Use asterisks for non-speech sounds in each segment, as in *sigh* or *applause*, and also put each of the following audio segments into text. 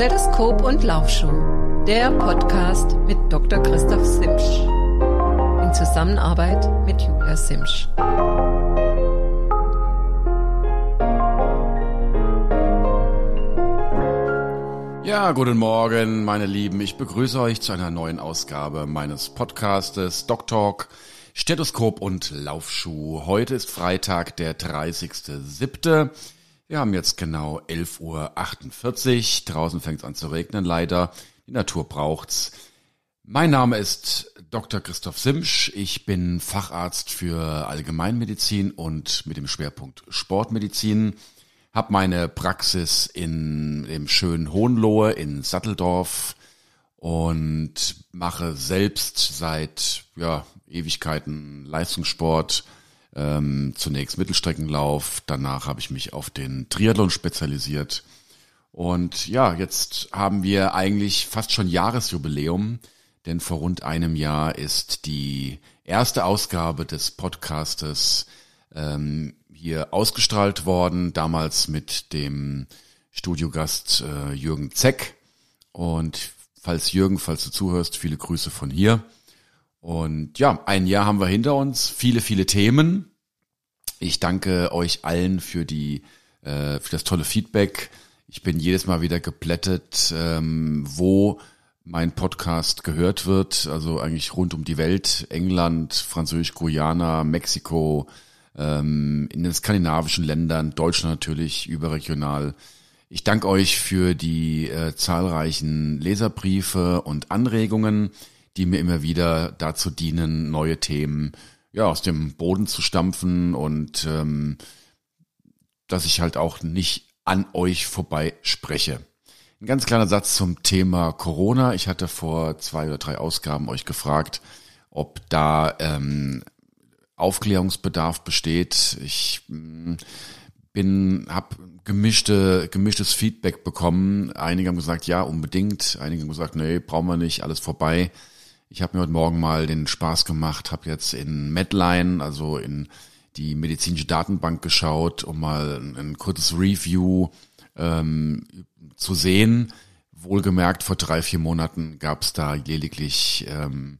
Stethoskop und Laufschuh, der Podcast mit Dr. Christoph Simsch. In Zusammenarbeit mit Julia Simsch. Ja, guten Morgen, meine Lieben. Ich begrüße euch zu einer neuen Ausgabe meines Podcastes Doc Talk, Stethoskop und Laufschuh. Heute ist Freitag, der 30.07. Wir haben jetzt genau 11.48 Uhr. Draußen fängt es an zu regnen, leider. Die Natur braucht's. Mein Name ist Dr. Christoph Simsch. Ich bin Facharzt für Allgemeinmedizin und mit dem Schwerpunkt Sportmedizin. Hab meine Praxis in dem schönen Hohenlohe in Satteldorf und mache selbst seit ja, Ewigkeiten Leistungssport, ähm, zunächst Mittelstreckenlauf, danach habe ich mich auf den Triathlon spezialisiert. Und ja, jetzt haben wir eigentlich fast schon Jahresjubiläum, denn vor rund einem Jahr ist die erste Ausgabe des Podcastes ähm, hier ausgestrahlt worden, damals mit dem Studiogast äh, Jürgen Zeck. Und falls Jürgen, falls du zuhörst, viele Grüße von hier. Und ja, ein Jahr haben wir hinter uns, viele, viele Themen. Ich danke euch allen für die, äh, für das tolle Feedback. Ich bin jedes Mal wieder geplättet, ähm, wo mein Podcast gehört wird. Also eigentlich rund um die Welt. England, Französisch-Guyana, Mexiko, ähm, in den skandinavischen Ländern, Deutschland natürlich, überregional. Ich danke euch für die äh, zahlreichen Leserbriefe und Anregungen die mir immer wieder dazu dienen, neue Themen ja aus dem Boden zu stampfen und ähm, dass ich halt auch nicht an euch vorbei spreche. Ein ganz kleiner Satz zum Thema Corona. Ich hatte vor zwei oder drei Ausgaben euch gefragt, ob da ähm, Aufklärungsbedarf besteht. Ich mm, bin, habe gemischte, gemischtes Feedback bekommen. Einige haben gesagt, ja, unbedingt. Einige haben gesagt, nee, brauchen wir nicht, alles vorbei. Ich habe mir heute Morgen mal den Spaß gemacht, habe jetzt in Medline, also in die medizinische Datenbank geschaut, um mal ein, ein kurzes Review ähm, zu sehen. Wohlgemerkt, vor drei, vier Monaten gab es da lediglich ähm,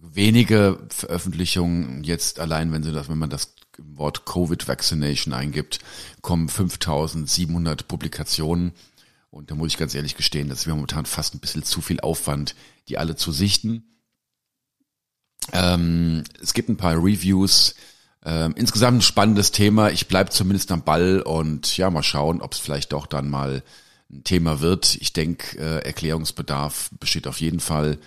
wenige Veröffentlichungen. Jetzt allein, wenn Sie das, wenn man das Wort Covid Vaccination eingibt, kommen 5700 Publikationen. Und da muss ich ganz ehrlich gestehen, das ist mir momentan fast ein bisschen zu viel Aufwand, die alle zu sichten. Ähm, es gibt ein paar Reviews. Ähm, insgesamt ein spannendes Thema. Ich bleibe zumindest am Ball und ja, mal schauen, ob es vielleicht doch dann mal ein Thema wird. Ich denke, äh, Erklärungsbedarf besteht auf jeden Fall.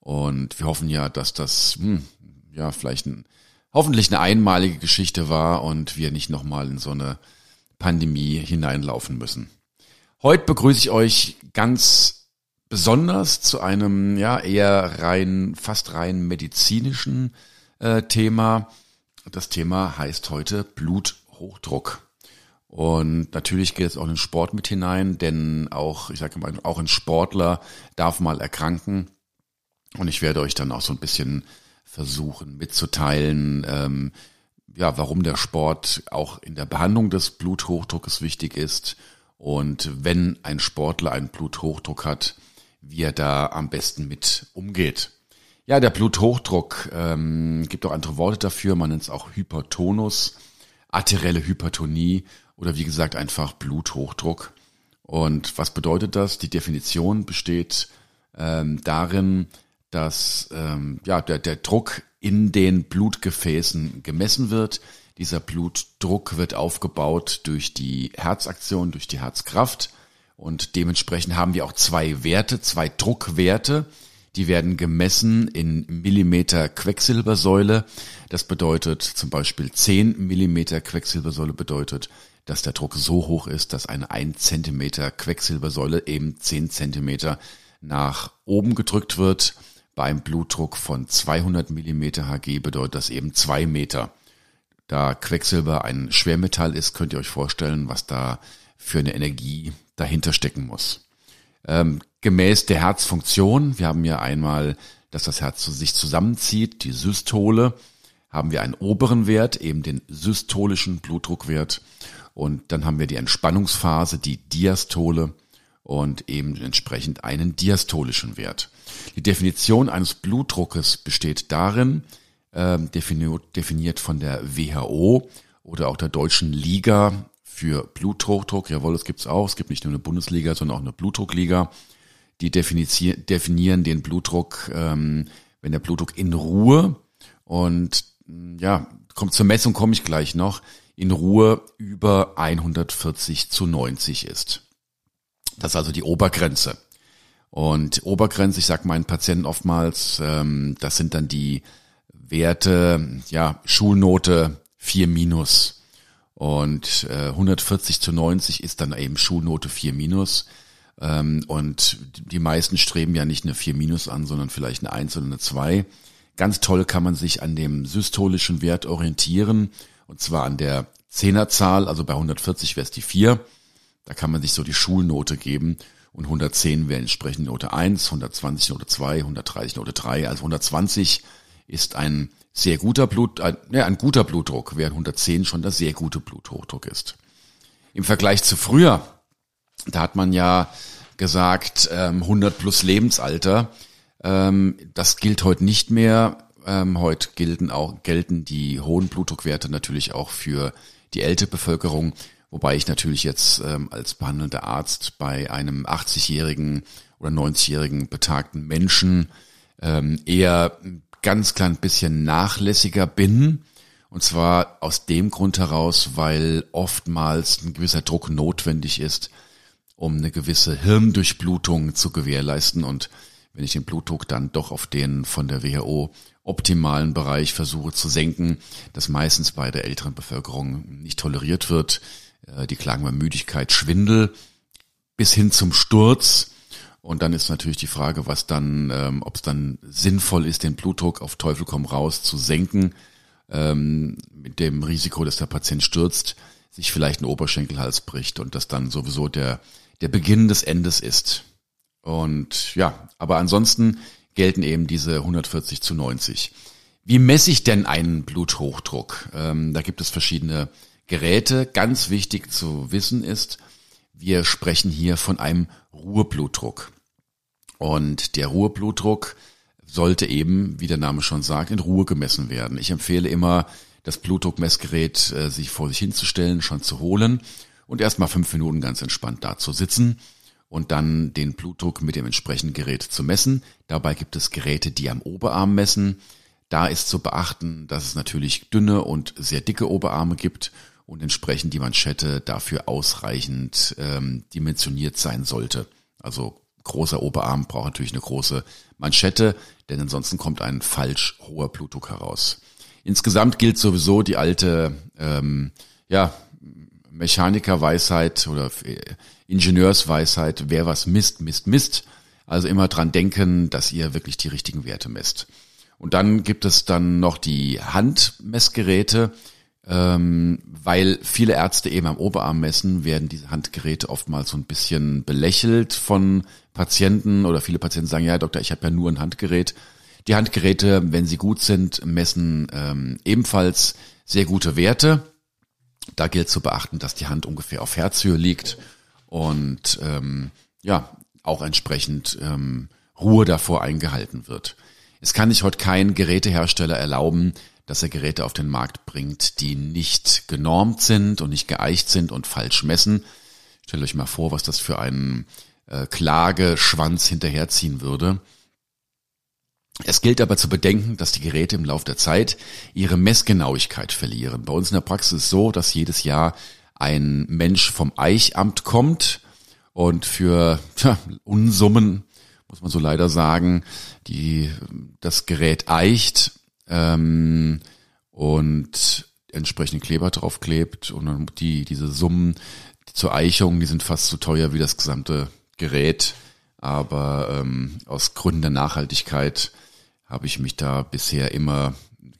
Und wir hoffen ja, dass das hm, ja vielleicht ein, hoffentlich eine einmalige Geschichte war und wir nicht nochmal in so eine Pandemie hineinlaufen müssen. Heute begrüße ich euch ganz besonders zu einem ja eher rein, fast rein medizinischen äh, Thema. Das Thema heißt heute Bluthochdruck. Und natürlich geht es auch in den Sport mit hinein, denn auch, ich sage mal, auch ein Sportler darf mal erkranken. Und ich werde euch dann auch so ein bisschen versuchen mitzuteilen, ähm, ja, warum der Sport auch in der Behandlung des Bluthochdruckes wichtig ist und wenn ein Sportler einen Bluthochdruck hat, wie er da am besten mit umgeht. Ja, der Bluthochdruck ähm, gibt auch andere Worte dafür. Man nennt es auch Hypertonus, arterielle Hypertonie oder wie gesagt einfach Bluthochdruck. Und was bedeutet das? Die Definition besteht ähm, darin, dass ähm, ja, der, der Druck in den Blutgefäßen gemessen wird. Dieser Blutdruck wird aufgebaut durch die Herzaktion, durch die Herzkraft. Und dementsprechend haben wir auch zwei Werte, zwei Druckwerte. Die werden gemessen in Millimeter Quecksilbersäule. Das bedeutet zum Beispiel 10 Millimeter Quecksilbersäule bedeutet, dass der Druck so hoch ist, dass eine 1 Zentimeter Quecksilbersäule eben 10 Zentimeter nach oben gedrückt wird. Beim Blutdruck von 200 Millimeter Hg bedeutet das eben 2 Meter. Da Quecksilber ein Schwermetall ist, könnt ihr euch vorstellen, was da für eine Energie dahinter stecken muss. Ähm, gemäß der Herzfunktion, wir haben ja einmal, dass das Herz sich zusammenzieht, die Systole, haben wir einen oberen Wert, eben den systolischen Blutdruckwert. Und dann haben wir die Entspannungsphase, die Diastole. und eben entsprechend einen diastolischen Wert. Die Definition eines Blutdruckes besteht darin, äh, definiert von der WHO oder auch der deutschen Liga für Bluthochdruck. Jawohl, es gibt's auch. Es gibt nicht nur eine Bundesliga, sondern auch eine Blutdruckliga. Die definieren den Blutdruck, ähm, wenn der Blutdruck in Ruhe und ja, kommt zur Messung komme ich gleich noch, in Ruhe über 140 zu 90 ist. Das ist also die Obergrenze. Und Obergrenze, ich sage meinen Patienten oftmals, ähm, das sind dann die Werte, ja, Schulnote 4 minus. Und äh, 140 zu 90 ist dann eben Schulnote 4 minus. Ähm, und die meisten streben ja nicht eine 4 minus an, sondern vielleicht eine 1 oder eine 2. Ganz toll kann man sich an dem systolischen Wert orientieren. Und zwar an der Zehnerzahl, also bei 140 wäre es die 4. Da kann man sich so die Schulnote geben und 110 wäre entsprechend Note 1, 120 Note 2, 130 Note 3, also 120 ist ein sehr guter Blut, ein, ja, ein guter Blutdruck, während 110 schon der sehr gute Bluthochdruck ist. Im Vergleich zu früher, da hat man ja gesagt, ähm, 100 plus Lebensalter, ähm, das gilt heute nicht mehr. Ähm, heute gelten auch, gelten die hohen Blutdruckwerte natürlich auch für die ältere Bevölkerung. Wobei ich natürlich jetzt ähm, als behandelnder Arzt bei einem 80-jährigen oder 90-jährigen betagten Menschen ähm, eher ganz klein bisschen nachlässiger bin. Und zwar aus dem Grund heraus, weil oftmals ein gewisser Druck notwendig ist, um eine gewisse Hirndurchblutung zu gewährleisten. Und wenn ich den Blutdruck dann doch auf den von der WHO optimalen Bereich versuche zu senken, das meistens bei der älteren Bevölkerung nicht toleriert wird, äh, die klagen bei Müdigkeit, Schwindel bis hin zum Sturz. Und dann ist natürlich die Frage, was dann, ähm, ob es dann sinnvoll ist, den Blutdruck auf Teufel komm raus zu senken, ähm, mit dem Risiko, dass der Patient stürzt, sich vielleicht ein Oberschenkelhals bricht und das dann sowieso der, der Beginn des Endes ist. Und ja, aber ansonsten gelten eben diese 140 zu 90. Wie messe ich denn einen Bluthochdruck? Ähm, da gibt es verschiedene Geräte. Ganz wichtig zu wissen ist, wir sprechen hier von einem Ruheblutdruck. Und der Ruheblutdruck sollte eben, wie der Name schon sagt, in Ruhe gemessen werden. Ich empfehle immer, das Blutdruckmessgerät äh, sich vor sich hinzustellen, schon zu holen und erstmal fünf Minuten ganz entspannt da zu sitzen und dann den Blutdruck mit dem entsprechenden Gerät zu messen. Dabei gibt es Geräte, die am Oberarm messen. Da ist zu beachten, dass es natürlich dünne und sehr dicke Oberarme gibt und entsprechend die Manschette dafür ausreichend ähm, dimensioniert sein sollte. Also großer Oberarm braucht natürlich eine große Manschette, denn ansonsten kommt ein falsch hoher Blutdruck heraus. Insgesamt gilt sowieso die alte ähm, ja, Mechanikerweisheit oder Ingenieursweisheit, wer was misst, misst, misst. Also immer dran denken, dass ihr wirklich die richtigen Werte messt. Und dann gibt es dann noch die Handmessgeräte, ähm, weil viele Ärzte eben am Oberarm messen, werden diese Handgeräte oftmals so ein bisschen belächelt von Patienten oder viele Patienten sagen, ja Doktor, ich habe ja nur ein Handgerät. Die Handgeräte, wenn sie gut sind, messen ähm, ebenfalls sehr gute Werte. Da gilt zu beachten, dass die Hand ungefähr auf Herzhöhe liegt und ähm, ja auch entsprechend ähm, Ruhe davor eingehalten wird. Es kann sich heute kein Gerätehersteller erlauben, dass er Geräte auf den Markt bringt, die nicht genormt sind und nicht geeicht sind und falsch messen. Stellt euch mal vor, was das für einen äh, Klageschwanz hinterherziehen würde. Es gilt aber zu bedenken, dass die Geräte im Laufe der Zeit ihre Messgenauigkeit verlieren. Bei uns in der Praxis ist es so, dass jedes Jahr ein Mensch vom Eichamt kommt und für tja, Unsummen, muss man so leider sagen, die das Gerät eicht ähm, und entsprechend Kleber draufklebt und die, diese Summen zur Eichung, die sind fast so teuer wie das gesamte Gerät. Aber ähm, aus Gründen der Nachhaltigkeit habe ich mich da bisher immer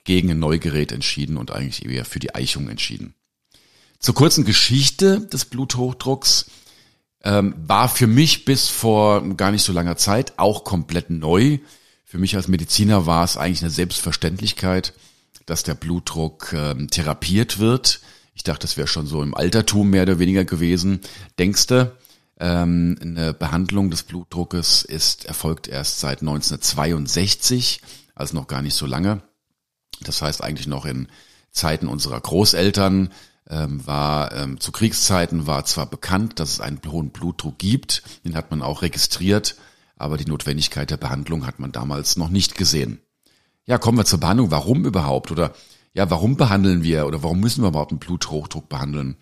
gegen ein Neugerät entschieden und eigentlich eher für die Eichung entschieden. Zur kurzen Geschichte des Bluthochdrucks ähm, war für mich bis vor gar nicht so langer Zeit auch komplett neu. Für mich als Mediziner war es eigentlich eine Selbstverständlichkeit, dass der Blutdruck ähm, therapiert wird. Ich dachte, das wäre schon so im Altertum mehr oder weniger gewesen. Denkste, Ähm, eine Behandlung des Blutdruckes ist erfolgt erst seit 1962, also noch gar nicht so lange. Das heißt eigentlich noch in Zeiten unserer Großeltern ähm, war ähm, zu Kriegszeiten war zwar bekannt, dass es einen hohen Blutdruck gibt, den hat man auch registriert, aber die Notwendigkeit der Behandlung hat man damals noch nicht gesehen. Ja, kommen wir zur Behandlung. Warum überhaupt? Oder ja, warum behandeln wir oder warum müssen wir überhaupt einen Bluthochdruck behandeln?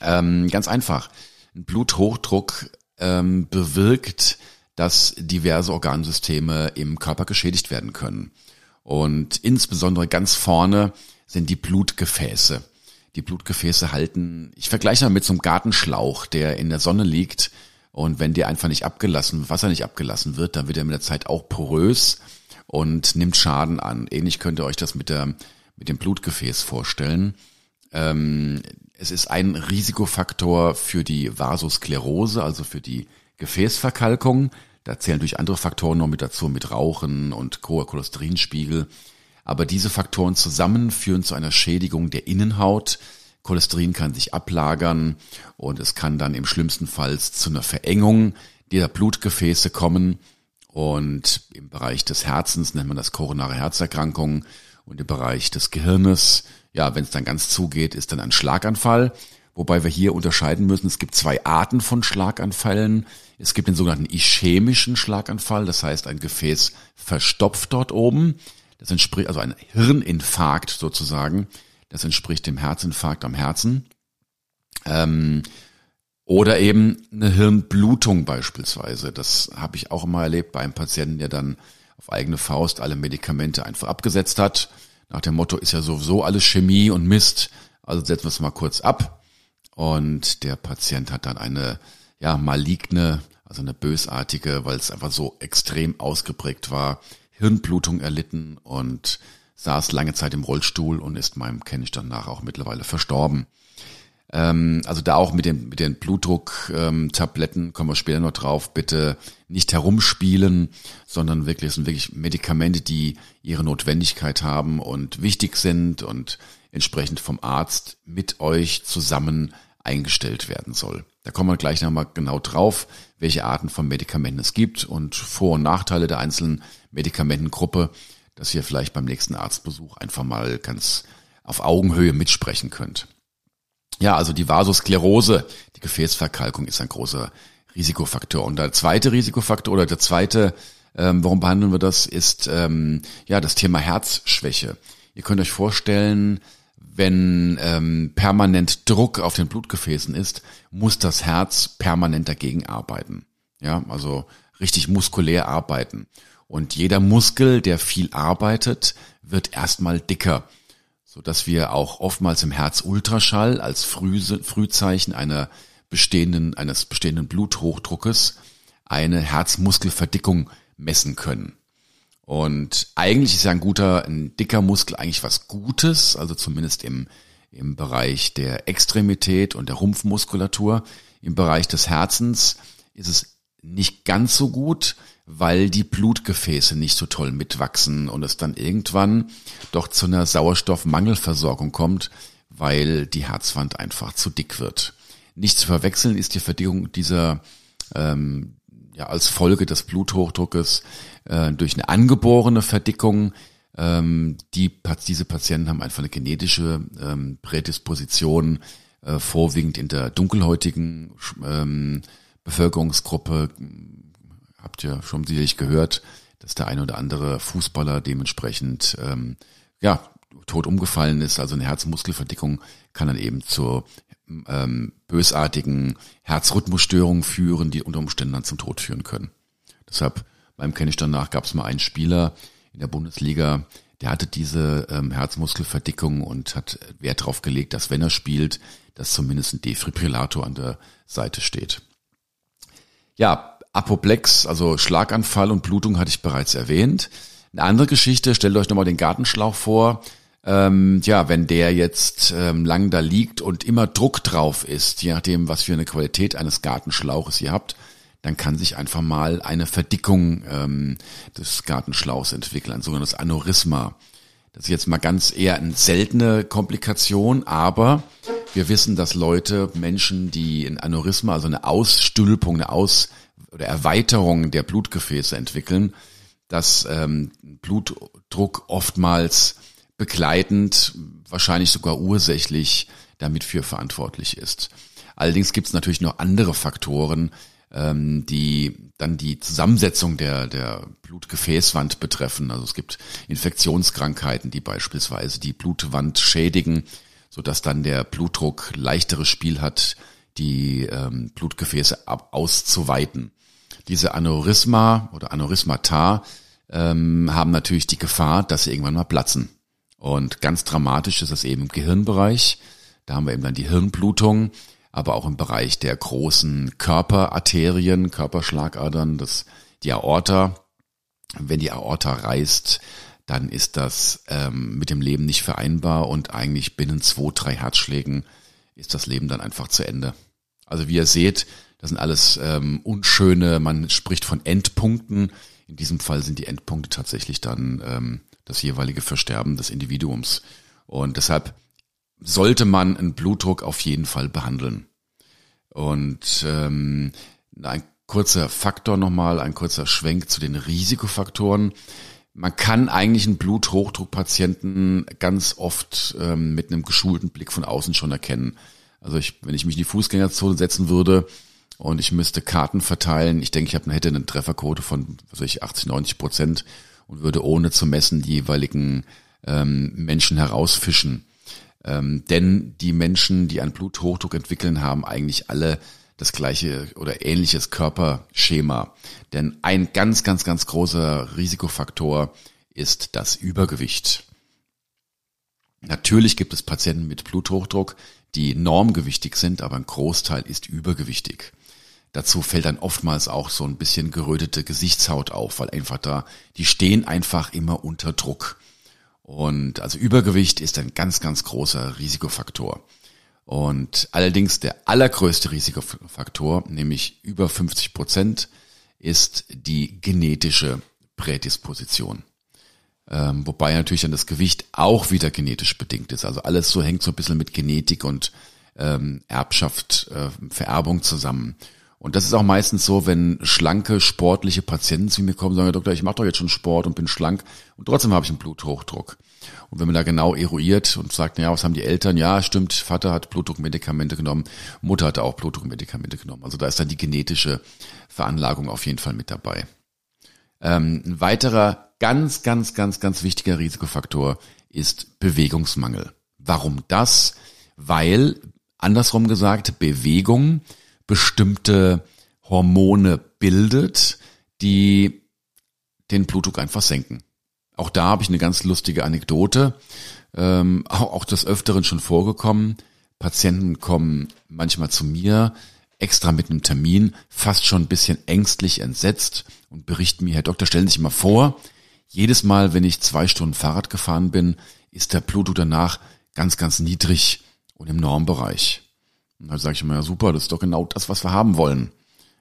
Ähm, ganz einfach. Ein Bluthochdruck ähm, bewirkt, dass diverse Organsysteme im Körper geschädigt werden können. Und insbesondere ganz vorne sind die Blutgefäße. Die Blutgefäße halten, ich vergleiche mal mit so einem Gartenschlauch, der in der Sonne liegt. Und wenn der einfach nicht abgelassen, Wasser nicht abgelassen wird, dann wird er mit der Zeit auch porös und nimmt Schaden an. Ähnlich könnt ihr euch das mit der, mit dem Blutgefäß vorstellen. Ähm, es ist ein Risikofaktor für die Vasosklerose, also für die Gefäßverkalkung. Da zählen durch andere Faktoren noch mit dazu, mit Rauchen und hoher Cholesterinspiegel. Aber diese Faktoren zusammen führen zu einer Schädigung der Innenhaut. Cholesterin kann sich ablagern und es kann dann im schlimmsten Fall zu einer Verengung der Blutgefäße kommen. Und im Bereich des Herzens nennt man das koronare Herzerkrankungen und im Bereich des Gehirnes ja, wenn es dann ganz zugeht, ist dann ein Schlaganfall. Wobei wir hier unterscheiden müssen, es gibt zwei Arten von Schlaganfällen. Es gibt den sogenannten ischämischen Schlaganfall, das heißt ein Gefäß verstopft dort oben. Das entspricht, also ein Hirninfarkt sozusagen. Das entspricht dem Herzinfarkt am Herzen. Ähm, oder eben eine Hirnblutung beispielsweise. Das habe ich auch immer erlebt bei einem Patienten, der dann auf eigene Faust alle Medikamente einfach abgesetzt hat nach dem Motto ist ja sowieso alles Chemie und Mist, also setzen wir es mal kurz ab. Und der Patient hat dann eine ja maligne, also eine bösartige, weil es einfach so extrem ausgeprägt war, Hirnblutung erlitten und saß lange Zeit im Rollstuhl und ist meinem kenne ich danach auch mittlerweile verstorben. Ähm, also da auch mit den, mit den Blutdruck-Tabletten, ähm, kommen wir später noch drauf, bitte nicht herumspielen, sondern wirklich, es sind wirklich Medikamente, die ihre Notwendigkeit haben und wichtig sind und entsprechend vom Arzt mit euch zusammen eingestellt werden soll. Da kommen wir gleich nochmal genau drauf, welche Arten von Medikamenten es gibt und Vor- und Nachteile der einzelnen Medikamentengruppe, dass ihr vielleicht beim nächsten Arztbesuch einfach mal ganz auf Augenhöhe mitsprechen könnt. Ja, also die Vasosklerose, die Gefäßverkalkung ist ein großer Risikofaktor. Und der zweite Risikofaktor oder der zweite, ähm, warum behandeln wir das, ist ähm, ja das Thema Herzschwäche. Ihr könnt euch vorstellen, wenn ähm, permanent Druck auf den Blutgefäßen ist, muss das Herz permanent dagegen arbeiten. Ja, also richtig muskulär arbeiten. Und jeder Muskel, der viel arbeitet, wird erstmal dicker so dass wir auch oftmals im Herzultraschall als Früh, Frühzeichen einer bestehenden, eines bestehenden Bluthochdruckes eine Herzmuskelverdickung messen können. Und eigentlich ist ja ein guter, ein dicker Muskel eigentlich was Gutes, also zumindest im, im Bereich der Extremität und der Rumpfmuskulatur. Im Bereich des Herzens ist es nicht ganz so gut, weil die Blutgefäße nicht so toll mitwachsen und es dann irgendwann doch zu einer Sauerstoffmangelversorgung kommt, weil die Herzwand einfach zu dick wird. Nicht zu verwechseln ist die Verdickung dieser ähm, ja als Folge des Bluthochdruckes äh, durch eine angeborene Verdickung. Ähm, die, diese Patienten haben einfach eine genetische ähm, Prädisposition, äh, vorwiegend in der dunkelhäutigen ähm, Bevölkerungsgruppe habt ihr schon sicherlich gehört, dass der eine oder andere Fußballer dementsprechend ähm, ja tot umgefallen ist. Also eine Herzmuskelverdickung kann dann eben zur ähm, bösartigen Herzrhythmusstörungen führen, die unter Umständen dann zum Tod führen können. Deshalb beim kenne ich danach gab es mal einen Spieler in der Bundesliga, der hatte diese ähm, Herzmuskelverdickung und hat Wert darauf gelegt, dass wenn er spielt, dass zumindest ein Defibrillator an der Seite steht. Ja, Apoplex, also Schlaganfall und Blutung hatte ich bereits erwähnt. Eine andere Geschichte, stellt euch nochmal den Gartenschlauch vor. Ähm, ja, wenn der jetzt ähm, lang da liegt und immer Druck drauf ist, je nachdem, was für eine Qualität eines Gartenschlauches ihr habt, dann kann sich einfach mal eine Verdickung ähm, des Gartenschlauchs entwickeln, ein sogenanntes Aneurysma. Das ist jetzt mal ganz eher eine seltene Komplikation, aber Wir wissen, dass Leute, Menschen, die ein Aneurysma, also eine Ausstülpung, eine Aus- oder Erweiterung der Blutgefäße entwickeln, dass ähm, Blutdruck oftmals begleitend, wahrscheinlich sogar ursächlich damit für verantwortlich ist. Allerdings gibt es natürlich noch andere Faktoren, ähm, die dann die Zusammensetzung der, der Blutgefäßwand betreffen. Also es gibt Infektionskrankheiten, die beispielsweise die Blutwand schädigen, so dass dann der Blutdruck leichteres Spiel hat, die ähm, Blutgefäße ab auszuweiten. Diese Aneurysma oder Aneurysmata ähm, haben natürlich die Gefahr, dass sie irgendwann mal platzen. Und ganz dramatisch ist das eben im Gehirnbereich. Da haben wir eben dann die Hirnblutung, aber auch im Bereich der großen Körperarterien, Körperschlagadern, das, die Aorta. Wenn die Aorta reißt, dann ist das ähm, mit dem Leben nicht vereinbar und eigentlich binnen zwei, drei Herzschlägen ist das Leben dann einfach zu Ende. Also wie ihr seht, das sind alles ähm, unschöne, man spricht von Endpunkten. In diesem Fall sind die Endpunkte tatsächlich dann ähm, das jeweilige Versterben des Individuums. Und deshalb sollte man einen Blutdruck auf jeden Fall behandeln. Und ähm, ein kurzer Faktor nochmal, ein kurzer Schwenk zu den Risikofaktoren. Man kann eigentlich einen Bluthochdruckpatienten ganz oft ähm, mit einem geschulten Blick von außen schon erkennen. Also ich, wenn ich mich in die Fußgängerzone setzen würde und ich müsste Karten verteilen, ich denke, ich habe, hätte eine Trefferquote von was weiß ich, 80, 90 Prozent und würde ohne zu messen die jeweiligen ähm, Menschen herausfischen. Ähm, denn die Menschen, die einen Bluthochdruck entwickeln, haben eigentlich alle das gleiche oder ähnliches Körperschema. Denn ein ganz, ganz, ganz großer Risikofaktor ist das Übergewicht. Natürlich gibt es Patienten mit Bluthochdruck, die normgewichtig sind, aber ein Großteil ist übergewichtig. Dazu fällt dann oftmals auch so ein bisschen gerötete Gesichtshaut auf, weil einfach da, die stehen einfach immer unter Druck. Und also Übergewicht ist ein ganz, ganz großer Risikofaktor. Und allerdings der allergrößte Risikofaktor, nämlich über 50 Prozent, ist die genetische Prädisposition. Ähm, wobei natürlich dann das Gewicht auch wieder genetisch bedingt ist. Also alles so hängt so ein bisschen mit Genetik und ähm, Erbschaft, äh, Vererbung zusammen. Und das ist auch meistens so, wenn schlanke, sportliche Patienten zu mir kommen, sagen, Herr Doktor, ich mache doch jetzt schon Sport und bin schlank und trotzdem habe ich einen Bluthochdruck. Und wenn man da genau eruiert und sagt, ja, was haben die Eltern? Ja, stimmt, Vater hat Blutdruckmedikamente genommen, Mutter hat auch Blutdruckmedikamente genommen. Also da ist dann die genetische Veranlagung auf jeden Fall mit dabei. Ähm, ein weiterer ganz, ganz, ganz, ganz wichtiger Risikofaktor ist Bewegungsmangel. Warum das? Weil, andersrum gesagt, Bewegung bestimmte Hormone bildet, die den Blutdruck einfach senken. Auch da habe ich eine ganz lustige Anekdote, ähm, auch, auch des Öfteren schon vorgekommen. Patienten kommen manchmal zu mir, extra mit einem Termin, fast schon ein bisschen ängstlich entsetzt und berichten mir, Herr Doktor, stellen Sie sich mal vor, jedes Mal, wenn ich zwei Stunden Fahrrad gefahren bin, ist der Blutdruck danach ganz, ganz niedrig und im Normbereich. Und dann sage ich immer, ja super, das ist doch genau das, was wir haben wollen.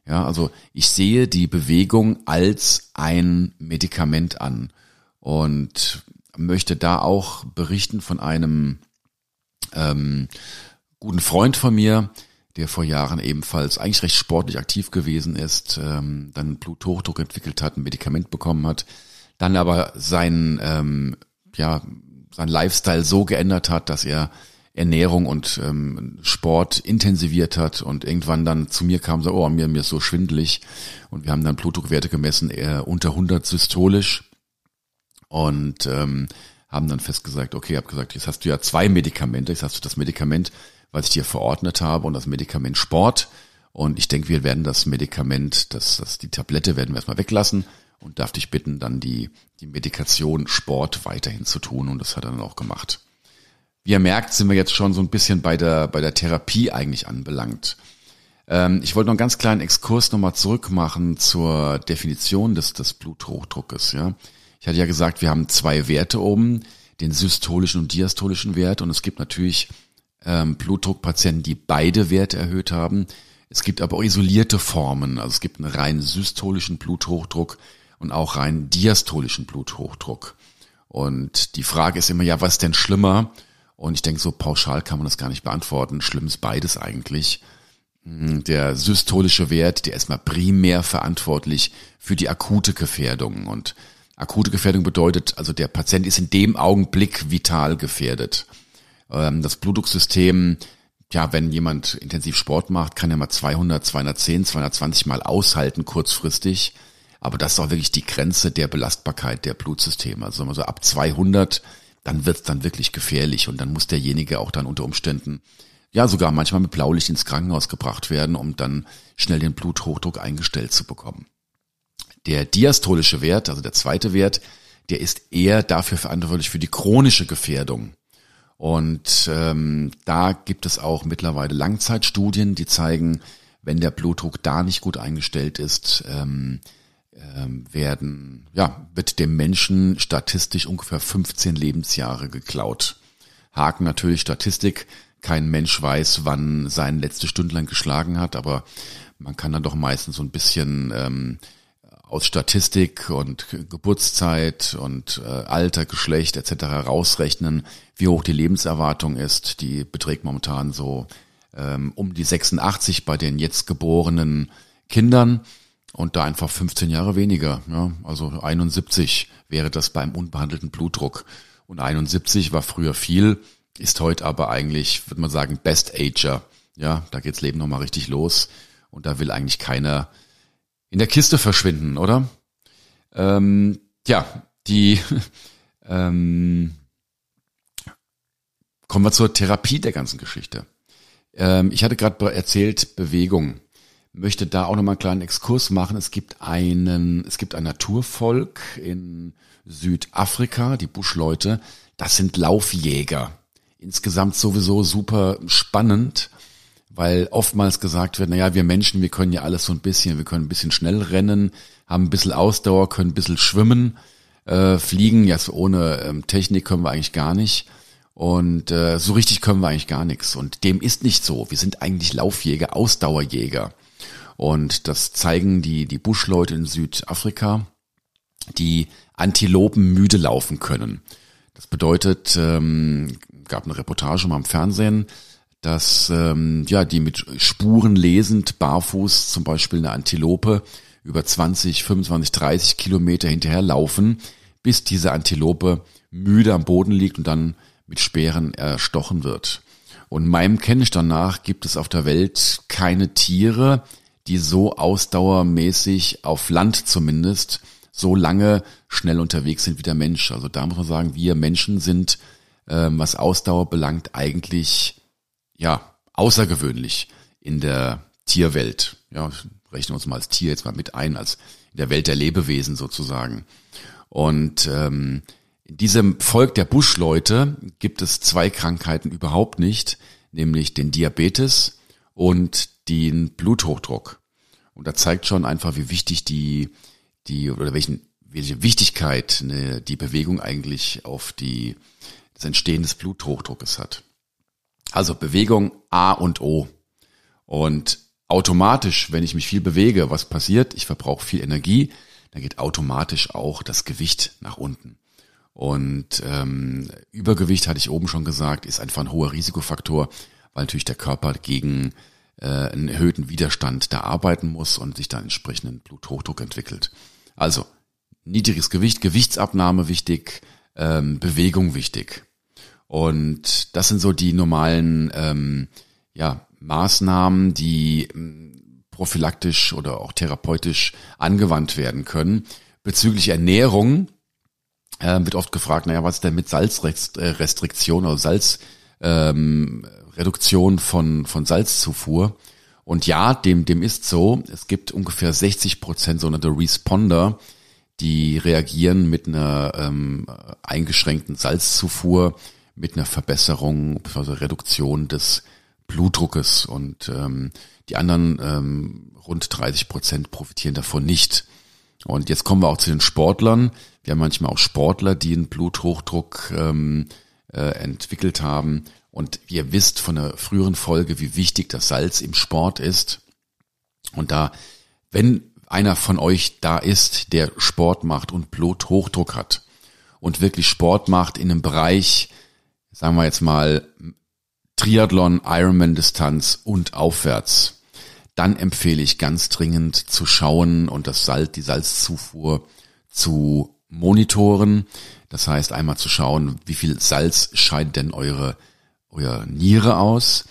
Ja, also ich sehe die Bewegung als ein Medikament an und möchte da auch berichten von einem ähm, guten Freund von mir, der vor Jahren ebenfalls eigentlich recht sportlich aktiv gewesen ist, ähm, dann Bluthochdruck entwickelt hat, ein Medikament bekommen hat, dann aber sein ähm, ja sein Lifestyle so geändert hat, dass er Ernährung und ähm, Sport intensiviert hat und irgendwann dann zu mir kam, so, oh, mir, mir ist so schwindelig. Und wir haben dann Blutdruckwerte gemessen, eher unter 100 systolisch und ähm, haben dann festgesagt, okay, habe gesagt, jetzt hast du ja zwei Medikamente, jetzt hast du das Medikament, was ich dir verordnet habe und das Medikament Sport und ich denke, wir werden das Medikament, das, das die Tablette werden wir erstmal weglassen und darf dich bitten, dann die, die Medikation Sport weiterhin zu tun und das hat er dann auch gemacht. Wie ihr merkt, sind wir jetzt schon so ein bisschen bei der, bei der Therapie eigentlich anbelangt. Ähm, ich wollte noch einen ganz kleinen Exkurs nochmal zurückmachen zur Definition des, des Bluthochdruckes. Ja? Ich hatte ja gesagt, wir haben zwei Werte oben, den systolischen und diastolischen Wert. Und es gibt natürlich ähm, Blutdruckpatienten, die beide Werte erhöht haben. Es gibt aber auch isolierte Formen. Also es gibt einen rein systolischen Bluthochdruck und auch rein diastolischen Bluthochdruck. Und die Frage ist immer, ja, was ist denn schlimmer? Und ich denke, so pauschal kann man das gar nicht beantworten. Schlimm ist beides eigentlich. Hm, der systolische Wert, der ist mal primär verantwortlich für die akute Gefährdung. Und akute Gefährdung bedeutet, also der Patient ist in dem Augenblick vital gefährdet. Ähm, das Blutdrucksystem, ja, wenn jemand intensiv Sport macht, kann er mal 200, 210, 220 Mal aushalten kurzfristig. Aber das ist auch wirklich die Grenze der Belastbarkeit der Blutsysteme. Also, also ab 200, dann wird's dann wirklich gefährlich und dann muss derjenige auch dann unter Umständen ja sogar manchmal mit Blaulicht ins Krankenhaus gebracht werden, um dann schnell den Bluthochdruck eingestellt zu bekommen. Der diastolische Wert, also der zweite Wert, der ist eher dafür verantwortlich für die chronische Gefährdung. Und ähm, da gibt es auch mittlerweile Langzeitstudien, die zeigen, wenn der Blutdruck da nicht gut eingestellt ist, ähm, ähm, werden, ja, wird dem Menschen statistisch ungefähr 15 Lebensjahre geklaut. Haken natürlich Statistik. Kein Mensch weiß, wann sein letzte Stündlein geschlagen hat, aber man kann dann doch meistens so ein bisschen ähm, aus Statistik und Geburtszeit und äh, Alter, Geschlecht etc. rausrechnen, wie hoch die Lebenserwartung ist. Die beträgt momentan so ähm, um die 86 bei den jetzt geborenen Kindern und da einfach 15 Jahre weniger. Ja, also 71 wäre das beim unbehandelten Blutdruck. Und 71 war früher viel, ist heute aber eigentlich, würde man sagen, Best Ager. Ja, da geht's Leben nochmal richtig los. Und da will eigentlich keiner in der Kiste verschwinden, oder? Ähm, ja, die *laughs* ähm, kommen wir zur Therapie der ganzen Geschichte. Ähm, ich hatte gerade erzählt, Bewegung. Möchte da auch nochmal einen kleinen Exkurs machen. Es gibt einen, es gibt ein Naturvolk in Südafrika, die Buschleute. Das sind Laufjäger. Insgesamt sowieso super spannend weil oftmals gesagt wird, naja, wir Menschen, wir können ja alles so ein bisschen, wir können ein bisschen schnell rennen, haben ein bisschen Ausdauer, können ein bisschen schwimmen, äh, fliegen, ja, so ohne ähm, Technik können wir eigentlich gar nicht. Und äh, so richtig können wir eigentlich gar nichts. Und dem ist nicht so. Wir sind eigentlich Laufjäger, Ausdauerjäger. Und das zeigen die, die Buschleute in Südafrika, die Antilopen müde laufen können. Das bedeutet, ähm, gab eine Reportage mal im Fernsehen, dass ähm, ja die mit Spuren lesend barfuß zum Beispiel eine Antilope über 20, 25, 30 Kilometer hinterher laufen, bis diese Antilope müde am Boden liegt und dann mit Speeren erstochen wird. Und meinem Kenntnisstand nach gibt es auf der Welt keine Tiere, die so ausdauermäßig auf Land zumindest so lange schnell unterwegs sind wie der Mensch. Also da muss man sagen, wir Menschen sind, ähm, was Ausdauer belangt, eigentlich ja, außergewöhnlich in der Tierwelt. Ja, rechnen wir uns mal als Tier jetzt mal mit ein, als in der Welt der Lebewesen sozusagen. Und ähm, in diesem Volk der Buschleute gibt es zwei Krankheiten überhaupt nicht, nämlich den Diabetes und den Bluthochdruck. Und da zeigt schon einfach, wie wichtig die, die oder welchen, welche Wichtigkeit ne, die Bewegung eigentlich auf die, das Entstehen des Bluthochdruckes hat. Also Bewegung A und O. Und automatisch, wenn ich mich viel bewege, was passiert? Ich verbrauche viel Energie, dann geht automatisch auch das Gewicht nach unten. Und ähm, Übergewicht, hatte ich oben schon gesagt, ist einfach ein hoher Risikofaktor, weil natürlich der Körper gegen äh, einen erhöhten Widerstand da arbeiten muss und sich dann entsprechenden Bluthochdruck entwickelt. Also niedriges Gewicht, Gewichtsabnahme wichtig, ähm, Bewegung wichtig. Und das sind so die normalen ähm, ja, Maßnahmen, die ähm, prophylaktisch oder auch therapeutisch angewandt werden können. Bezüglich Ernährung äh, wird oft gefragt, naja, was ist denn mit Salzrestriktion oder Salzreduktion ähm, von, von Salzzufuhr? Und ja, dem, dem ist so. Es gibt ungefähr 60 Prozent sogenannte Responder, die reagieren mit einer ähm, eingeschränkten Salzzufuhr mit einer Verbesserung, also Reduktion des Blutdruckes und ähm, die anderen ähm, rund 30 Prozent profitieren davon nicht. Und jetzt kommen wir auch zu den Sportlern. Wir haben manchmal auch Sportler, die einen Bluthochdruck ähm, äh, entwickelt haben. Und ihr wisst von der früheren Folge, wie wichtig das Salz im Sport ist. Und da, wenn einer von euch da ist, der Sport macht und Bluthochdruck hat und wirklich Sport macht in einem Bereich, sagen wir jetzt mal, Triathlon, Ironman-Distanz und aufwärts, dann empfehle ich ganz dringend zu schauen und das Salz, die Salzzufuhr zu monitoren. Das heißt, einmal zu schauen, wie viel Salz scheidet denn eure, euer Niere aus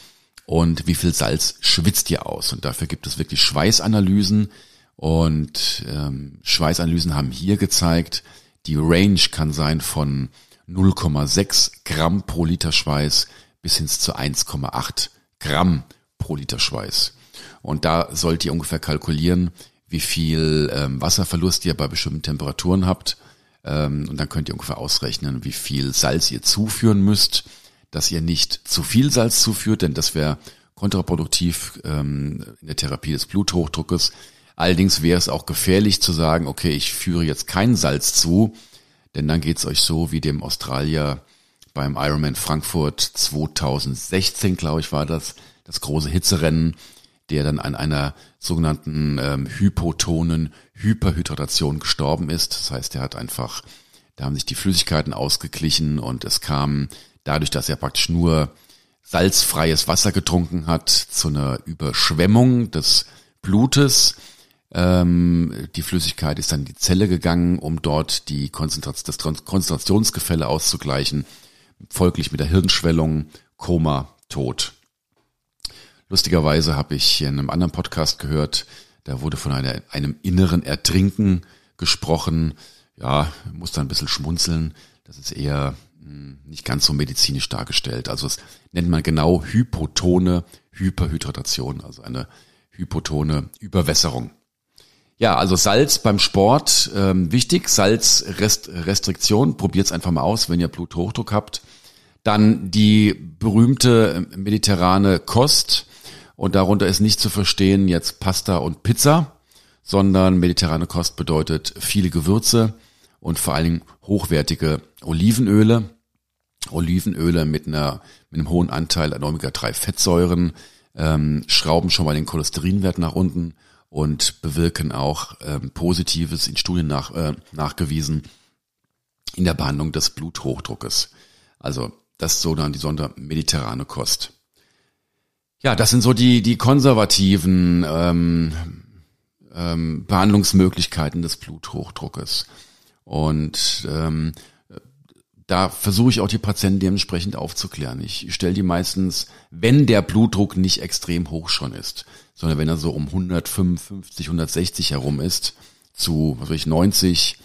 und wie viel Salz schwitzt ihr aus. Und dafür gibt es wirklich Schweißanalysen. Und ähm, Schweißanalysen haben hier gezeigt, die Range kann sein von 0,6 Gramm pro Liter Schweiß bis hin zu 1,8 Gramm pro Liter Schweiß. Und da sollt ihr ungefähr kalkulieren, wie viel ähm, Wasserverlust ihr bei bestimmten Temperaturen habt. Ähm, und dann könnt ihr ungefähr ausrechnen, wie viel Salz ihr zuführen müsst, dass ihr nicht zu viel Salz zuführt, denn das wäre kontraproduktiv ähm, in der Therapie des Bluthochdruckes. Allerdings wäre es auch gefährlich zu sagen, okay, ich führe jetzt kein Salz zu, denn dann geht's euch so wie dem Australier beim Ironman Frankfurt 2016, glaube ich, war das, das große Hitzerennen, der dann an einer sogenannten ähm, hypotonen Hyperhydratation gestorben ist. Das heißt, er hat einfach, da haben sich die Flüssigkeiten ausgeglichen und es kam dadurch, dass er praktisch nur salzfreies Wasser getrunken hat, zu einer Überschwemmung des Blutes. Ähm, die Flüssigkeit ist dann in die Zelle gegangen, um dort die Konzentration, das Konzentrationsgefälle auszugleichen. Folglich mit der Hirnschwellung, Koma, Tod. Lustigerweise habe ich in einem anderen Podcast gehört, da wurde von einer, einem inneren Ertrinken gesprochen. Ja, muss da ein bisschen schmunzeln. Das ist eher hm, nicht ganz so medizinisch dargestellt. Also es nennt man genau hypotone Hyperhydratation, also eine hypotone Überwässerung. Ja, also Salz beim Sport, ähm, wichtig. Salzrestriktion, probiert's einfach mal aus, wenn ihr Bluthochdruck habt. Dann die berühmte mediterrane Kost. Und darunter ist nicht zu verstehen jetzt Pasta und Pizza, sondern mediterrane Kost bedeutet viele Gewürze und vor allen Dingen hochwertige Olivenöle. Olivenöle mit einer mit einem hohen Anteil an Omega-3-Fettsäuren ähm, schrauben schon mal den Cholesterinwert nach unten und bewirken auch ähm, Positives in Studien nach, äh, nachgewiesen in der Behandlung des Bluthochdruckes. Also das ist so dann die sondermediterrane Kost. Ja, das sind so die, die konservativen ähm, ähm, Behandlungsmöglichkeiten des Bluthochdruckes. Und ähm, da versuche ich auch die Patienten dementsprechend aufzuklären. Ich stelle die meistens, wenn der Blutdruck nicht extrem hoch schon ist, sondern wenn er so um 155, 160 herum ist, zu was weiß ich, 90,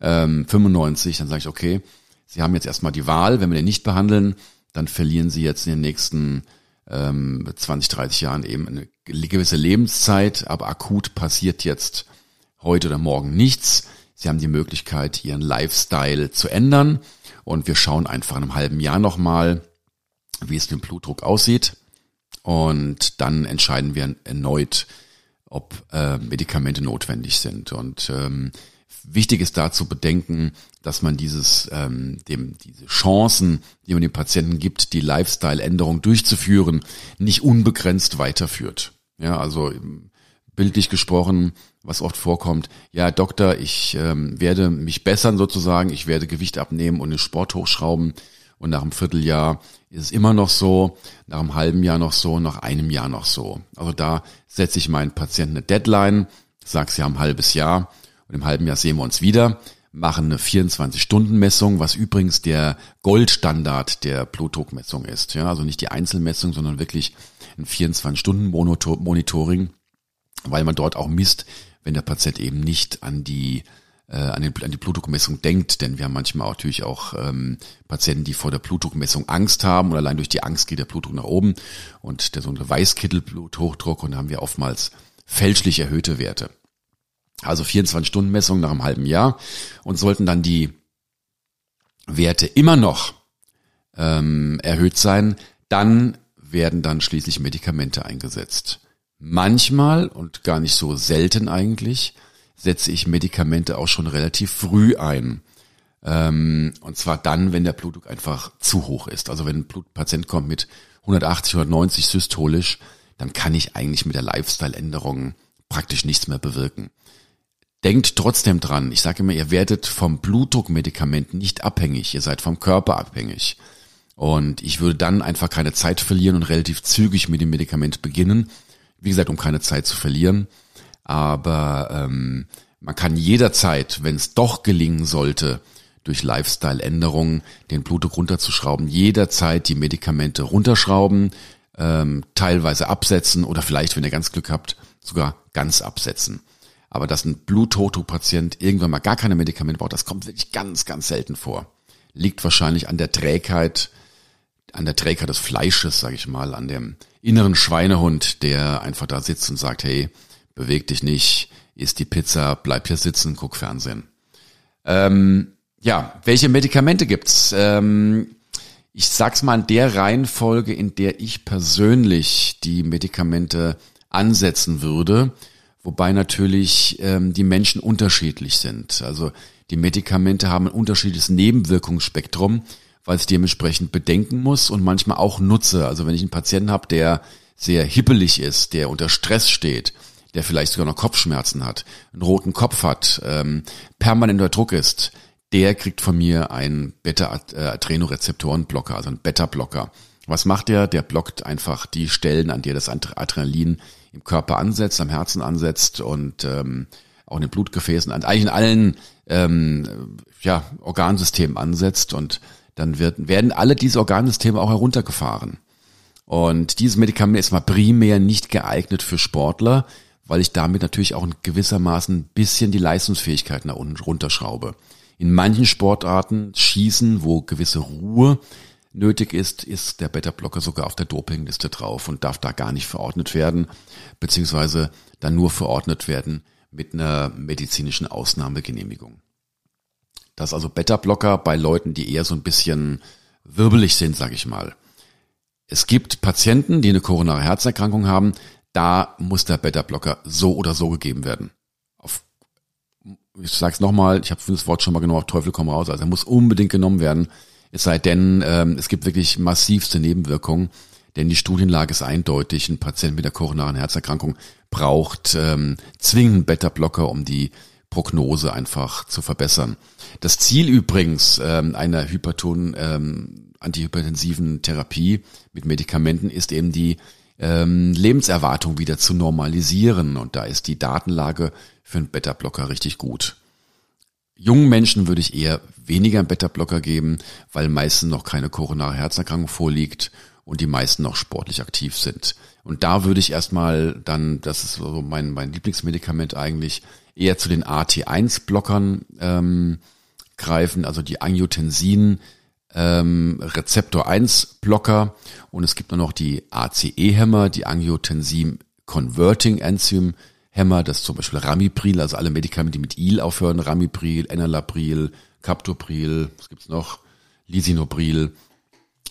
ähm, 95, dann sage ich, okay, Sie haben jetzt erstmal die Wahl, wenn wir den nicht behandeln, dann verlieren Sie jetzt in den nächsten ähm, 20, 30 Jahren eben eine gewisse Lebenszeit, aber akut passiert jetzt heute oder morgen nichts. Sie haben die Möglichkeit, Ihren Lifestyle zu ändern und wir schauen einfach in einem halben Jahr nochmal, wie es mit dem Blutdruck aussieht und dann entscheiden wir erneut, ob äh, Medikamente notwendig sind. Und ähm, wichtig ist da zu bedenken, dass man dieses, ähm, dem, diese Chancen, die man dem Patienten gibt, die Lifestyle-Änderung durchzuführen, nicht unbegrenzt weiterführt. Ja, also bildlich gesprochen, was oft vorkommt, ja, Doktor, ich ähm, werde mich bessern sozusagen, ich werde Gewicht abnehmen und den Sport hochschrauben und nach einem Vierteljahr ist es immer noch so, nach einem halben Jahr noch so, nach einem Jahr noch so. Also da setze ich meinen Patienten eine Deadline, sage, sie haben ein halbes Jahr und im halben Jahr sehen wir uns wieder machen eine 24-Stunden-Messung, was übrigens der Goldstandard der Blutdruckmessung ist. Ja, also nicht die Einzelmessung, sondern wirklich ein 24-Stunden-Monitoring, weil man dort auch misst, wenn der Patient eben nicht an die an, den, an die Blutdruckmessung denkt, denn wir haben manchmal auch natürlich auch ähm, Patienten, die vor der Blutdruckmessung Angst haben und allein durch die Angst geht der Blutdruck nach oben und der sogenannte Weißkittelbluthochdruck und da haben wir oftmals fälschlich erhöhte Werte. Also 24-Stunden-Messung nach einem halben Jahr und sollten dann die Werte immer noch ähm, erhöht sein, dann werden dann schließlich Medikamente eingesetzt. Manchmal und gar nicht so selten eigentlich setze ich Medikamente auch schon relativ früh ein. Ähm, und zwar dann, wenn der Blutdruck einfach zu hoch ist. Also wenn ein Blutpatient kommt mit 180, 190 systolisch, dann kann ich eigentlich mit der Lifestyle-Änderung praktisch nichts mehr bewirken. Denkt trotzdem dran, ich sage immer, ihr werdet vom Blutdruckmedikament nicht abhängig, ihr seid vom Körper abhängig. Und ich würde dann einfach keine Zeit verlieren und relativ zügig mit dem Medikament beginnen. Wie gesagt, um keine Zeit zu verlieren. Aber ähm, man kann jederzeit, wenn es doch gelingen sollte, durch Lifestyle-Änderungen den Blutdruck runterzuschrauben, jederzeit die Medikamente runterschrauben, ähm, teilweise absetzen oder vielleicht, wenn ihr ganz Glück habt, sogar ganz absetzen. Aber dass ein Bluthochdruckpatient irgendwann mal gar keine Medikamente braucht, das kommt wirklich ganz, ganz selten vor. Liegt wahrscheinlich an der Trägheit, an der Trägheit des Fleisches, sage ich mal, an dem inneren Schweinehund, der einfach da sitzt und sagt, hey, beweg dich nicht, isst die Pizza, bleib hier sitzen, guck Fernsehen. Ähm, ja, welche Medikamente gibt's? Ähm, ich sag's mal in der Reihenfolge, in der ich persönlich die Medikamente ansetzen würde, wobei natürlich ähm, die Menschen unterschiedlich sind. Also die Medikamente haben ein unterschiedliches Nebenwirkungsspektrum, weil es dementsprechend bedenken muss und manchmal auch nutze. Also wenn ich einen Patienten habe, der sehr hippelig ist, der unter Stress steht, der vielleicht sogar noch Kopfschmerzen hat, einen roten Kopf hat, ähm, permanenter Druck ist, der kriegt von mir einen Beta-Adrenorezeptorenblocker, also einen Beta-Blocker. Was macht der? Der blockt einfach die Stellen, an der das Adrenalin im Körper ansetzt, am Herzen ansetzt und ähm, auch in den Blutgefäßen, eigentlich in allen ähm, ja, Organsystemen ansetzt und dann wird, werden alle diese Organsysteme auch heruntergefahren. Und dieses Medikament ist mal primär nicht geeignet für Sportler, weil ich damit natürlich auch in gewissermaßen ein bisschen die Leistungsfähigkeit nach unten runterschraube. In manchen Sportarten, Schießen, wo gewisse Ruhe nötig ist, ist der Beta-Blocker sogar auf der Dopingliste drauf und darf da gar nicht verordnet werden, beziehungsweise dann nur verordnet werden mit einer medizinischen Ausnahmegenehmigung. Das also Beta-Blocker bei Leuten, die eher so ein bisschen wirbelig sind, sage ich mal. Es gibt Patienten, die eine koronare Herzerkrankung haben, da muss der Beta-Blocker so oder so gegeben werden. Auf, ich sag's nochmal, ich habe das Wort schon mal genommen, auf Teufel komm raus, also er muss unbedingt genommen werden, es sei denn, ähm, es gibt wirklich massivste Nebenwirkungen, denn die Studienlage ist eindeutig, ein Patient mit der koronaren Herzerkrankung braucht ähm, zwingend Beta-Blocker, um die Prognose einfach zu verbessern. Das Ziel übrigens ähm, einer Hyperton ähm, antihypertensiven Therapie mit Medikamenten ist eben die ähm, Lebenserwartung wieder zu normalisieren. Und da ist die Datenlage für einen Beta-Blocker richtig gut. Jungen Menschen würde ich eher weniger einen Beta-Blocker geben, weil meistens noch keine koronare Herzerkrankung vorliegt und die meisten noch sportlich aktiv sind. Und da würde ich erstmal dann, das ist so mein, mein Lieblingsmedikament eigentlich, eher zu den AT1-Blockern ähm, greifen, also die Angiotensin ähm, Rezeptor 1 Blocker und es gibt nur noch die ACE-Hämmer, die Angiotensin Converting Enzym Hämmer, das zum Beispiel Ramipril, also alle Medikamente, die mit Il aufhören, Ramipril, Enalapril, Captopril, was gibt's noch? Lisinopril.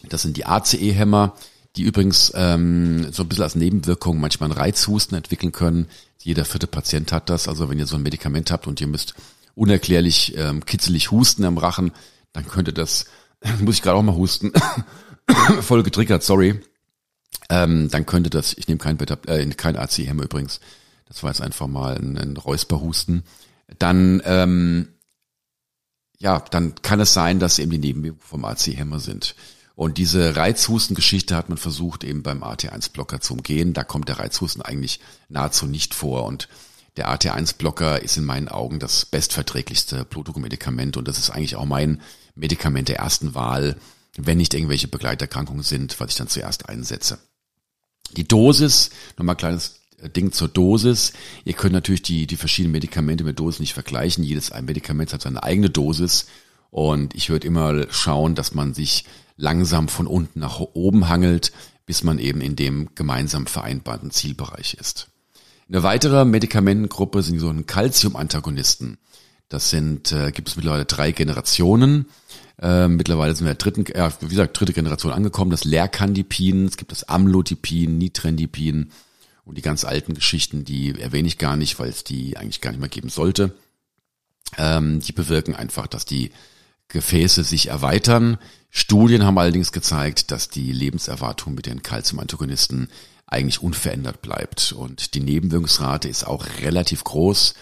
Das sind die ACE-Hämmer, die übrigens ähm, so ein bisschen als Nebenwirkung manchmal einen Reizhusten entwickeln können. Jeder vierte Patient hat das. Also wenn ihr so ein Medikament habt und ihr müsst unerklärlich ähm, kitzelig husten am Rachen, dann könnte das *laughs* muss ich gerade auch mal husten, *coughs* voll getriggert, sorry, ähm, dann könnte das, ich nehme kein, äh, kein AC-Hämmer übrigens, das war jetzt einfach mal ein, ein Räusperhusten, dann, ähm, ja, dann kann es sein, dass eben die Nebenwirkungen vom AC-Hämmer sind. Und diese Reizhustengeschichte hat man versucht eben beim AT1-Blocker zu umgehen. Da kommt der Reizhusten eigentlich nahezu nicht vor. Und der AT1-Blocker ist in meinen Augen das bestverträglichste Blutdruckmedikament und das ist eigentlich auch mein Medikament der ersten Wahl, wenn nicht irgendwelche Begleiterkrankungen sind, was ich dann zuerst einsetze. Die Dosis, nochmal kleines Ding zur Dosis. Ihr könnt natürlich die, die verschiedenen Medikamente mit Dosis nicht vergleichen. Jedes ein Medikament hat seine eigene Dosis. Und ich würde immer schauen, dass man sich langsam von unten nach oben hangelt, bis man eben in dem gemeinsam vereinbarten Zielbereich ist. Eine weitere Medikamentengruppe sind so ein Calcium-Antagonisten. Das sind, äh, gibt es mittlerweile drei Generationen. Äh, mittlerweile sind wir der dritten, ja, wie gesagt, dritte Generation angekommen. Das Lercandipin, es gibt das Amlodipin, Nitrendipin und die ganz alten Geschichten, die erwähne ich gar nicht, weil es die eigentlich gar nicht mehr geben sollte. Ähm, die bewirken einfach, dass die Gefäße sich erweitern. Studien haben allerdings gezeigt, dass die Lebenserwartung mit den Calcium-Antagonisten eigentlich unverändert bleibt. Und die Nebenwirkungsrate ist auch relativ groß.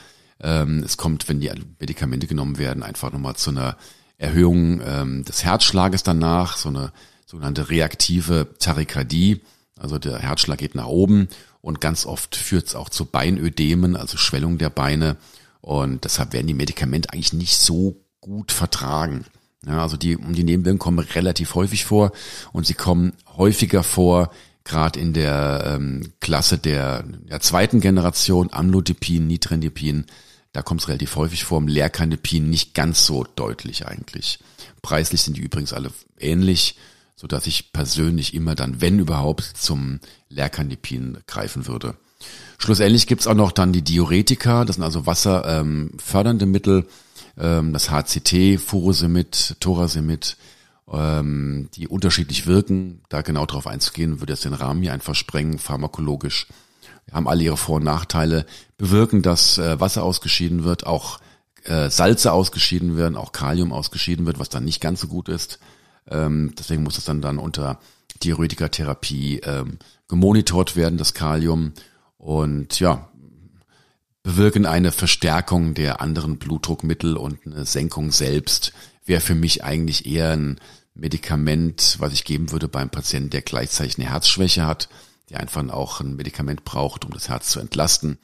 Ähm, es kommt, wenn die Medikamente genommen werden, einfach nochmal zu einer Erhöhung ähm, des Herzschlages danach, so eine sogenannte reaktive Tachykardie. Also der Herzschlag geht nach oben und ganz oft führt es auch zu Beinödemen, also Schwellung der Beine. Und deshalb werden die Medikamente eigentlich nicht so gut vertragen. Ja, also die, die Nebenwirkungen kommen relativ häufig vor und sie kommen häufiger vor, gerade in der ähm, Klasse der, der zweiten Generation, Amlodipin, Nitrendipin, da kommt es relativ häufig vor, im Leerkandipin nicht ganz so deutlich eigentlich. Preislich sind die übrigens alle ähnlich, so dass ich persönlich immer dann, wenn überhaupt, zum Leerkandipin greifen würde. Schlussendlich gibt's auch noch dann die Diuretika, das sind also wasserfördernde ähm, Mittel, ähm, das HCT, Furosemid, Thorasemid, ähm, die unterschiedlich wirken. Da genau drauf einzugehen, würde jetzt den Rahmen hier einfach sprengen, pharmakologisch. Haben alle ihre Vor- und Nachteile, bewirken, dass äh, Wasser ausgeschieden wird, auch äh, Salze ausgeschieden werden, auch Kalium ausgeschieden wird, was dann nicht ganz so gut ist. Ähm, deswegen muss es dann dann unter Diuretikatherapie ähm, gemonitort werden, das Kalium. Und ja, bewirken eine Verstärkung der anderen Blutdruckmittel und eine Senkung selbst wäre für mich eigentlich eher ein Medikament, was ich geben würde beim Patienten, der gleichzeitig eine Herzschwäche hat, der einfach auch ein Medikament braucht, um das Herz zu entlasten.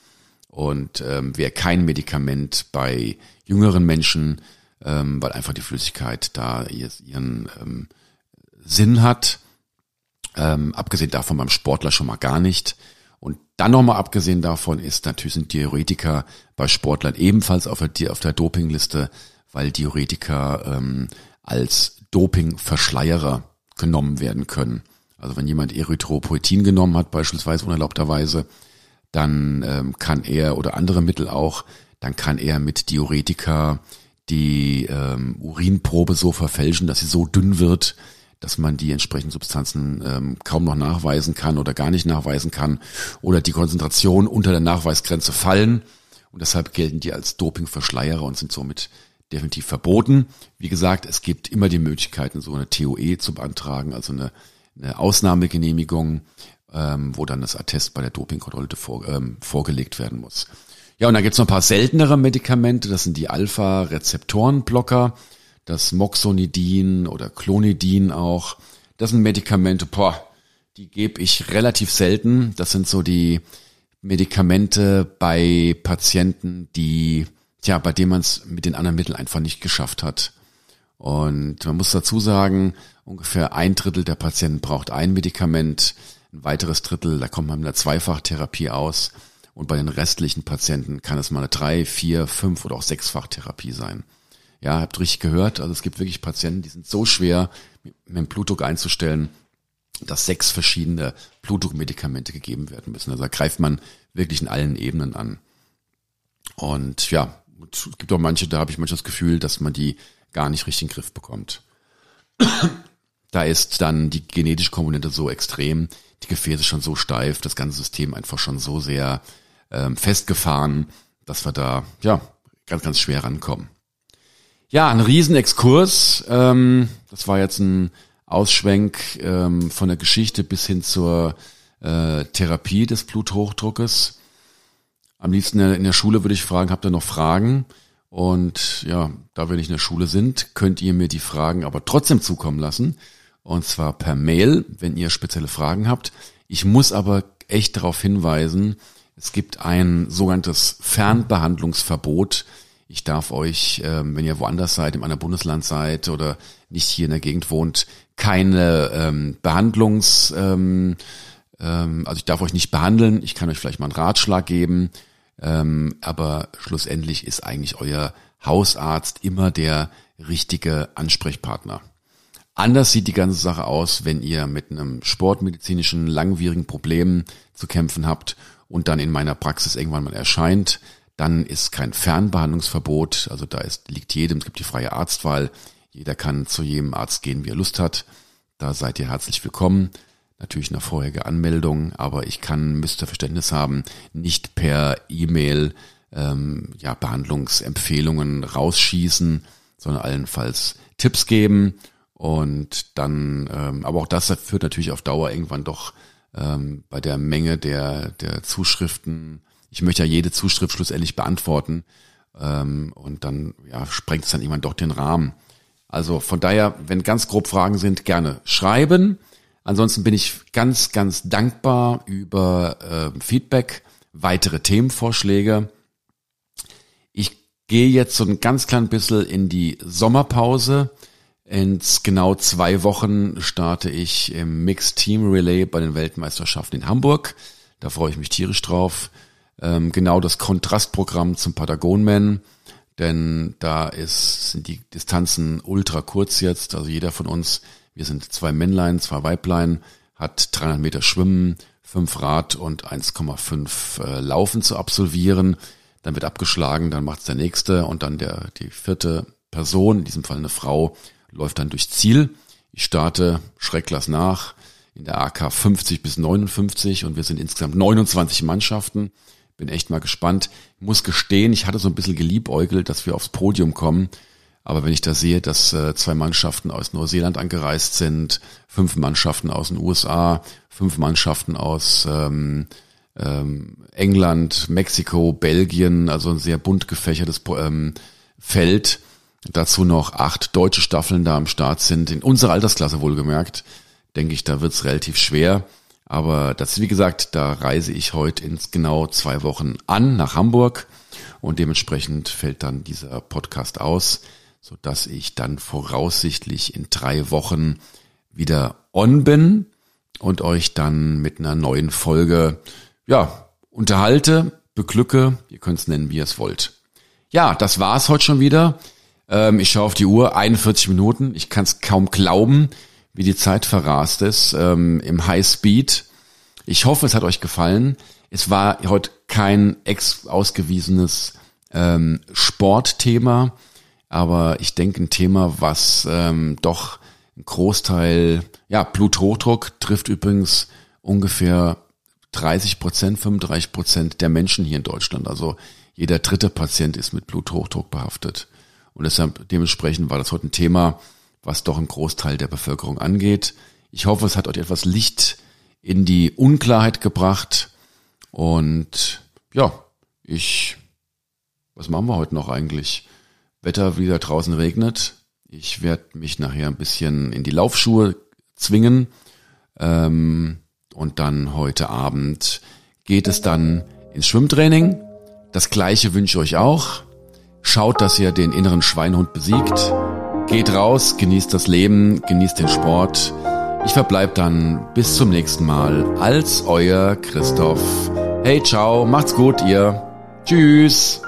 Und ähm, wäre kein Medikament bei jüngeren Menschen, ähm, weil einfach die Flüssigkeit da ihren ähm, Sinn hat. Ähm, abgesehen davon beim Sportler schon mal gar nicht. Und dann nochmal abgesehen davon ist natürlich ein Diuretika bei Sportlern ebenfalls auf der, auf der Dopingliste, weil Diuretika ähm, als Dopingverschleierer genommen werden können. Also wenn jemand Erythropoetin genommen hat, beispielsweise unerlaubterweise, dann ähm, kann er oder andere Mittel auch, dann kann er mit Diuretika die ähm, Urinprobe so verfälschen, dass sie so dünn wird, dass man die entsprechenden Substanzen ähm, kaum noch nachweisen kann oder gar nicht nachweisen kann oder die Konzentration unter der Nachweisgrenze fallen und deshalb gelten die als Dopingverschleierer und sind somit definitiv verboten. Wie gesagt, es gibt immer die Möglichkeiten, so eine TOE zu beantragen, also eine, eine Ausnahmegenehmigung, ähm, wo dann das Attest bei der Dopingkontrolle vor, ähm, vorgelegt werden muss. Ja, und dann gibt's noch ein paar seltenere Medikamente, das sind die Alpha-Rezeptorenblocker das Moxonidin oder Clonidin auch. Das sind Medikamente, boah, die gebe ich relativ selten. Das sind so die Medikamente bei Patienten, die, tja, bei denen man es mit den anderen Mitteln einfach nicht geschafft hat. Und man muss dazu sagen, ungefähr ein Drittel der Patienten braucht ein Medikament, ein weiteres Drittel, da kommt man mit einer Zweifachtherapie aus. Und bei den restlichen Patienten kann es mal eine drei, vier, fünf oder auch sechsfachtherapie sein. Ja, habt richtig gehört. Also es gibt wirklich Patienten, die sind so schwer, mit dem Blutdruck einzustellen, dass sechs verschiedene Blutdruckmedikamente gegeben werden müssen. Also da greift man wirklich in allen Ebenen an. Und ja, es gibt auch manche, da habe ich manchmal das Gefühl, dass man die gar nicht richtig in den Griff bekommt. *clears throat* da ist dann die genetische Komponente so extrem, die Gefäße schon so steif, das ganze System einfach schon so sehr ähm, festgefahren, dass wir da ja ganz, ganz schwer rankommen. Ja, ein Riesenexkurs. Ähm, das war jetzt ein Ausschwenk ähm, von der Geschichte bis hin zur äh, Therapie des Bluthochdruckes. Am liebsten in der Schule würde ich fragen, habt ihr noch Fragen? Und ja, da wir nicht in der Schule sind, könnt ihr mir die Fragen aber trotzdem zukommen lassen. Und zwar per Mail, wenn ihr spezielle Fragen habt. Ich muss aber echt darauf hinweisen, es gibt ein sogenanntes Fernbehandlungsverbot ich darf euch, ähm, wenn ihr woanders seid, im anderen Bundesland seid oder nicht hier in der Gegend wohnt, keine ähm, Behandlungs, ähm, also ich darf euch nicht behandeln, ich kann euch vielleicht mal einen Ratschlag geben, ähm, aber schlussendlich ist eigentlich euer Hausarzt immer der richtige Ansprechpartner. Anders sieht die ganze Sache aus, wenn ihr mit einem sportmedizinischen langwierigen Problem zu kämpfen habt und dann in meiner Praxis irgendwann mal erscheint. Dann ist kein Fernbehandlungsverbot, also da ist, liegt jedem, es gibt die freie Arztwahl. Jeder kann zu jedem Arzt gehen, wie er Lust hat. Da seid ihr herzlich willkommen. Natürlich nach vorheriger Anmeldung, aber ich kann, müsst ihr Verständnis haben, nicht per E-Mail ähm, ja, Behandlungsempfehlungen rausschießen, sondern allenfalls Tipps geben. Und dann, ähm, aber auch das führt natürlich auf Dauer irgendwann doch ähm, bei der Menge der, der Zuschriften ich möchte ja jede Zuschrift schlussendlich beantworten. Ähm, und dann ja, sprengt es dann irgendwann doch den Rahmen. Also von daher, wenn ganz grob Fragen sind, gerne schreiben. Ansonsten bin ich ganz, ganz dankbar über äh, Feedback, weitere Themenvorschläge. Ich gehe jetzt so ein ganz klein bisschen in die Sommerpause. In genau zwei Wochen starte ich im Mixed Team Relay bei den Weltmeisterschaften in Hamburg. Da freue ich mich tierisch drauf. Ähm, genau das Kontrastprogramm zum Patagonman, denn da ist, sind die Distanzen ultra kurz jetzt. Also jeder von uns, wir sind zwei Männlein, zwei Weiblein, hat 300 Meter Schwimmen, 5 Rad und 1,5 äh, Laufen zu absolvieren. Dann wird abgeschlagen, dann macht's der nächste und dann der die vierte Person, in diesem Fall eine Frau, läuft dann durchs Ziel. Ich starte Schreckglas nach in der AK 50 bis 59 und wir sind insgesamt 29 Mannschaften. Bin echt mal gespannt. Ich muss gestehen, ich hatte so ein bisschen geliebäugelt, dass wir aufs Podium kommen. Aber wenn ich da sehe, dass äh, zwei Mannschaften aus Neuseeland angereist sind, fünf Mannschaften aus den USA, fünf Mannschaften aus ähm, ähm, England, Mexiko, Belgien, also ein sehr bunt gefächertes ähm, Feld, dazu noch acht deutsche Staffeln da am Start sind, in unserer Altersklasse wohlgemerkt, denke ich, da wird's relativ schwer. Aber das, wie gesagt, da reise ich heute ins genau zwei Wochen an nach Hamburg und dementsprechend fällt dann dieser Podcast aus, so dass ich dann voraussichtlich in drei Wochen wieder on bin und euch dann mit einer neuen Folge, ja, unterhalte, beglücke, ihr könnt es nennen, wie ihr es wollt. Ja, das war's heute schon wieder. Ähm, ich schaue auf die Uhr, 41 Minuten. Ich kann es kaum glauben, wie die Zeit verrast ist ähm, im High Speed. Ich hoffe, es hat euch gefallen. Es war heute kein ex ausgewiesenes ähm, Sportthema, aber ich denke ein Thema, was ähm, doch ein Großteil, ja, Bluthochdruck trifft übrigens ungefähr 30 Prozent, 35 Prozent der Menschen hier in Deutschland. Also jeder dritte Patient ist mit Bluthochdruck behaftet. Und deshalb dementsprechend war das heute ein Thema, was doch einen Großteil der Bevölkerung angeht. Ich hoffe, es hat euch etwas Licht in die Unklarheit gebracht. Und ja, ich, was machen wir heute noch eigentlich? Wetter wieder draußen regnet. Ich werde mich nachher ein bisschen in die Laufschuhe zwingen. Ähm, und dann heute Abend geht es dann ins Schwimmtraining. Das gleiche wünsche ich euch auch. Schaut, dass ihr den inneren Schweinhund besiegt. Geht raus, genießt das Leben, genießt den Sport. Ich verbleib dann bis zum nächsten Mal als euer Christoph. Hey, ciao, macht's gut, ihr. Tschüss.